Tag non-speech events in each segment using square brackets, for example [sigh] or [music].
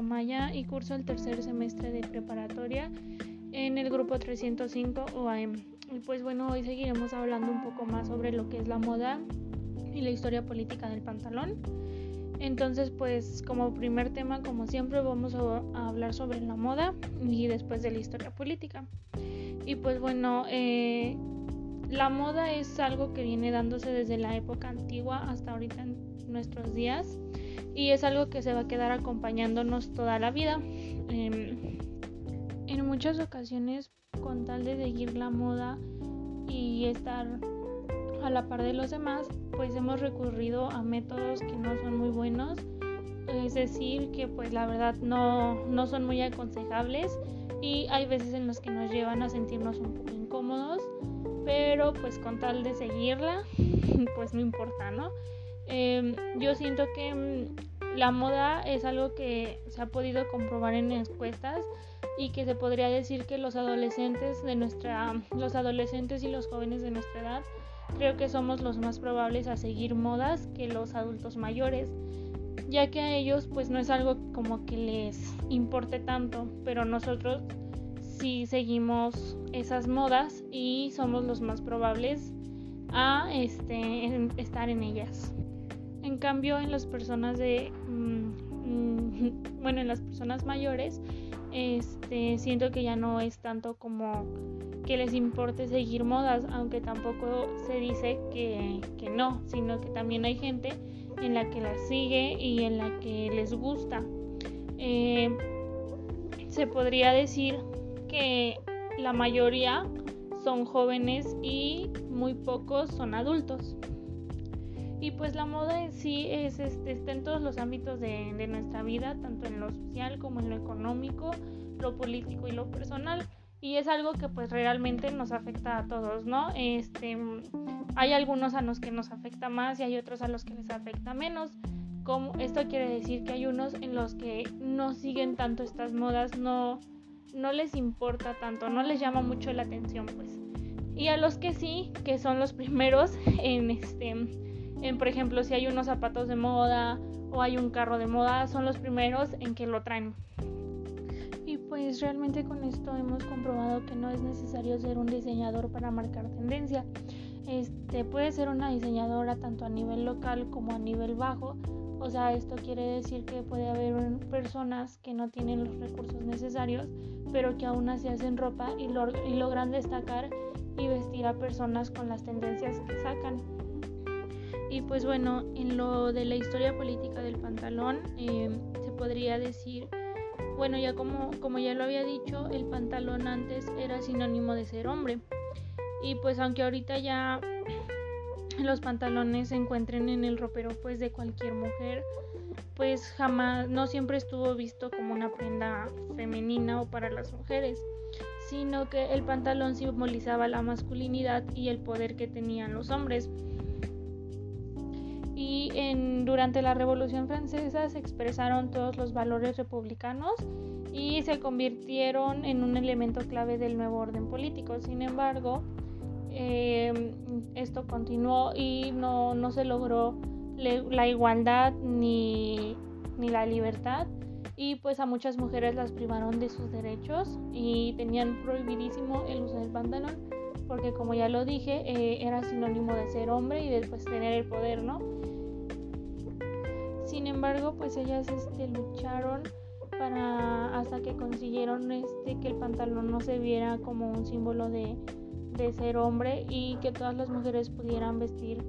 Amaya y curso el tercer semestre de preparatoria en el grupo 305 OAM. Y pues bueno, hoy seguiremos hablando un poco más sobre lo que es la moda y la historia política del pantalón. Entonces, pues como primer tema, como siempre, vamos a, hablar sobre la moda y después de la historia política. Y pues bueno, eh, la moda es algo que viene dándose desde la época antigua hasta ahorita en nuestros días y es algo que se va a quedar acompañándonos toda la vida. Em, en muchas ocasiones, con tal de seguir la moda y estar a la par de los demás, pues hemos recurrido a métodos que no son muy buenos, es decir, que pues la verdad no, no son muy aconsejables y hay veces en los que nos llevan a sentirnos un poco incómodos, pero pues con tal de seguirla, [laughs] pues no importa, ¿no? Em, yo siento que mm, la moda es algo que se ha podido comprobar en encuestas y que se podría decir que los adolescentes de nuestra los adolescentes y los jóvenes de nuestra edad creo que somos los más probables a seguir modas que los adultos mayores ya que a ellos pues no es algo como que les importe tanto pero nosotros sí seguimos esas modas y somos los más probables a este, estar en ellas en cambio, en las personas de, mm, mm, [laughs] bueno, en las personas mayores, este, siento que ya no es tanto como que les importe seguir modas, aunque tampoco se dice que, no, sino que también hay gente en la que las sigue y en la que les gusta. Eh, se podría decir que la mayoría son jóvenes y muy pocos son adultos. Y pues la moda en sí es, este, está en todos los ámbitos de, de, nuestra vida, tanto en lo social como en lo económico, lo político y lo personal. Y es algo que pues realmente nos afecta a todos, ¿no? Este, hay algunos a los que nos afecta más y hay otros a los que les afecta menos. Como, esto quiere decir que hay unos en los que no siguen tanto estas modas, no, no les importa tanto, no les llama mucho la atención, pues. Y a los que sí, que son los [laughs] primeros en este por ejemplo, si hay unos zapatos de moda o hay un carro de moda, son los primeros en que lo traen. Y pues realmente con esto hemos comprobado que no es necesario ser un diseñador para marcar tendencia. Este puede ser una diseñadora tanto a nivel local como a nivel bajo. O sea, esto quiere decir que puede haber personas que no tienen los recursos necesarios, pero que aún así hacen ropa y, y logran destacar y vestir a personas con las tendencias que sacan. Y pues bueno, en lo de la historia política del pantalón, eh, se podría decir, bueno, ya como, como ya lo había dicho, el pantalón antes era sinónimo de ser hombre. Y pues aunque ahorita ya [clears throat] los pantalones se encuentren en el ropero pues de cualquier mujer, pues jamás, no siempre estuvo visto como una prenda femenina o para las mujeres, sino que el pantalón simbolizaba la masculinidad y el poder que tenían los hombres en, durante la Revolución Francesa se expresaron todos los valores republicanos y se convirtieron en un elemento clave del nuevo orden político. Sin embargo, em, esto continuó y no, no se logró la igualdad ni, ni la libertad y pues a muchas mujeres las privaron de sus derechos y tenían prohibidísimo el uso del pantalón porque como ya lo dije eh, era sinónimo de ser hombre y después tener el poder, ¿no? Sin embargo, pues ellas este, lucharon para hasta que consiguieron este que el pantalón no se viera como un símbolo de, de ser hombre y que todas las mujeres pudieran vestir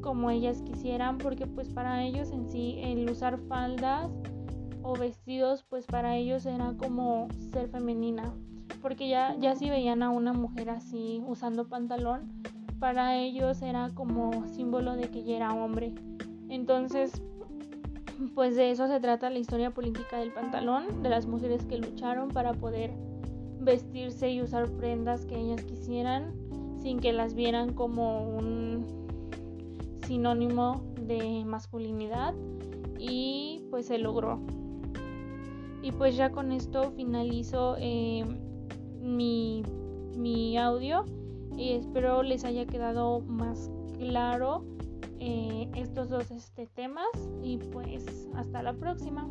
como ellas quisieran porque pues para ellos en sí el usar faldas o vestidos pues para ellos era como ser femenina porque ya, ya si veían a una mujer así usando pantalón para ellos era como símbolo de que ya era hombre. Entonces pues de eso se trata la historia política del pantalón, de las mujeres que lucharon para poder vestirse y usar prendas que ellas quisieran sin que las vieran como un sinónimo de masculinidad y pues se logró. Y pues ya con esto finalizo eh, mi, mi audio y espero les haya quedado más claro eh, estos dos este, temas y pues hasta la próxima.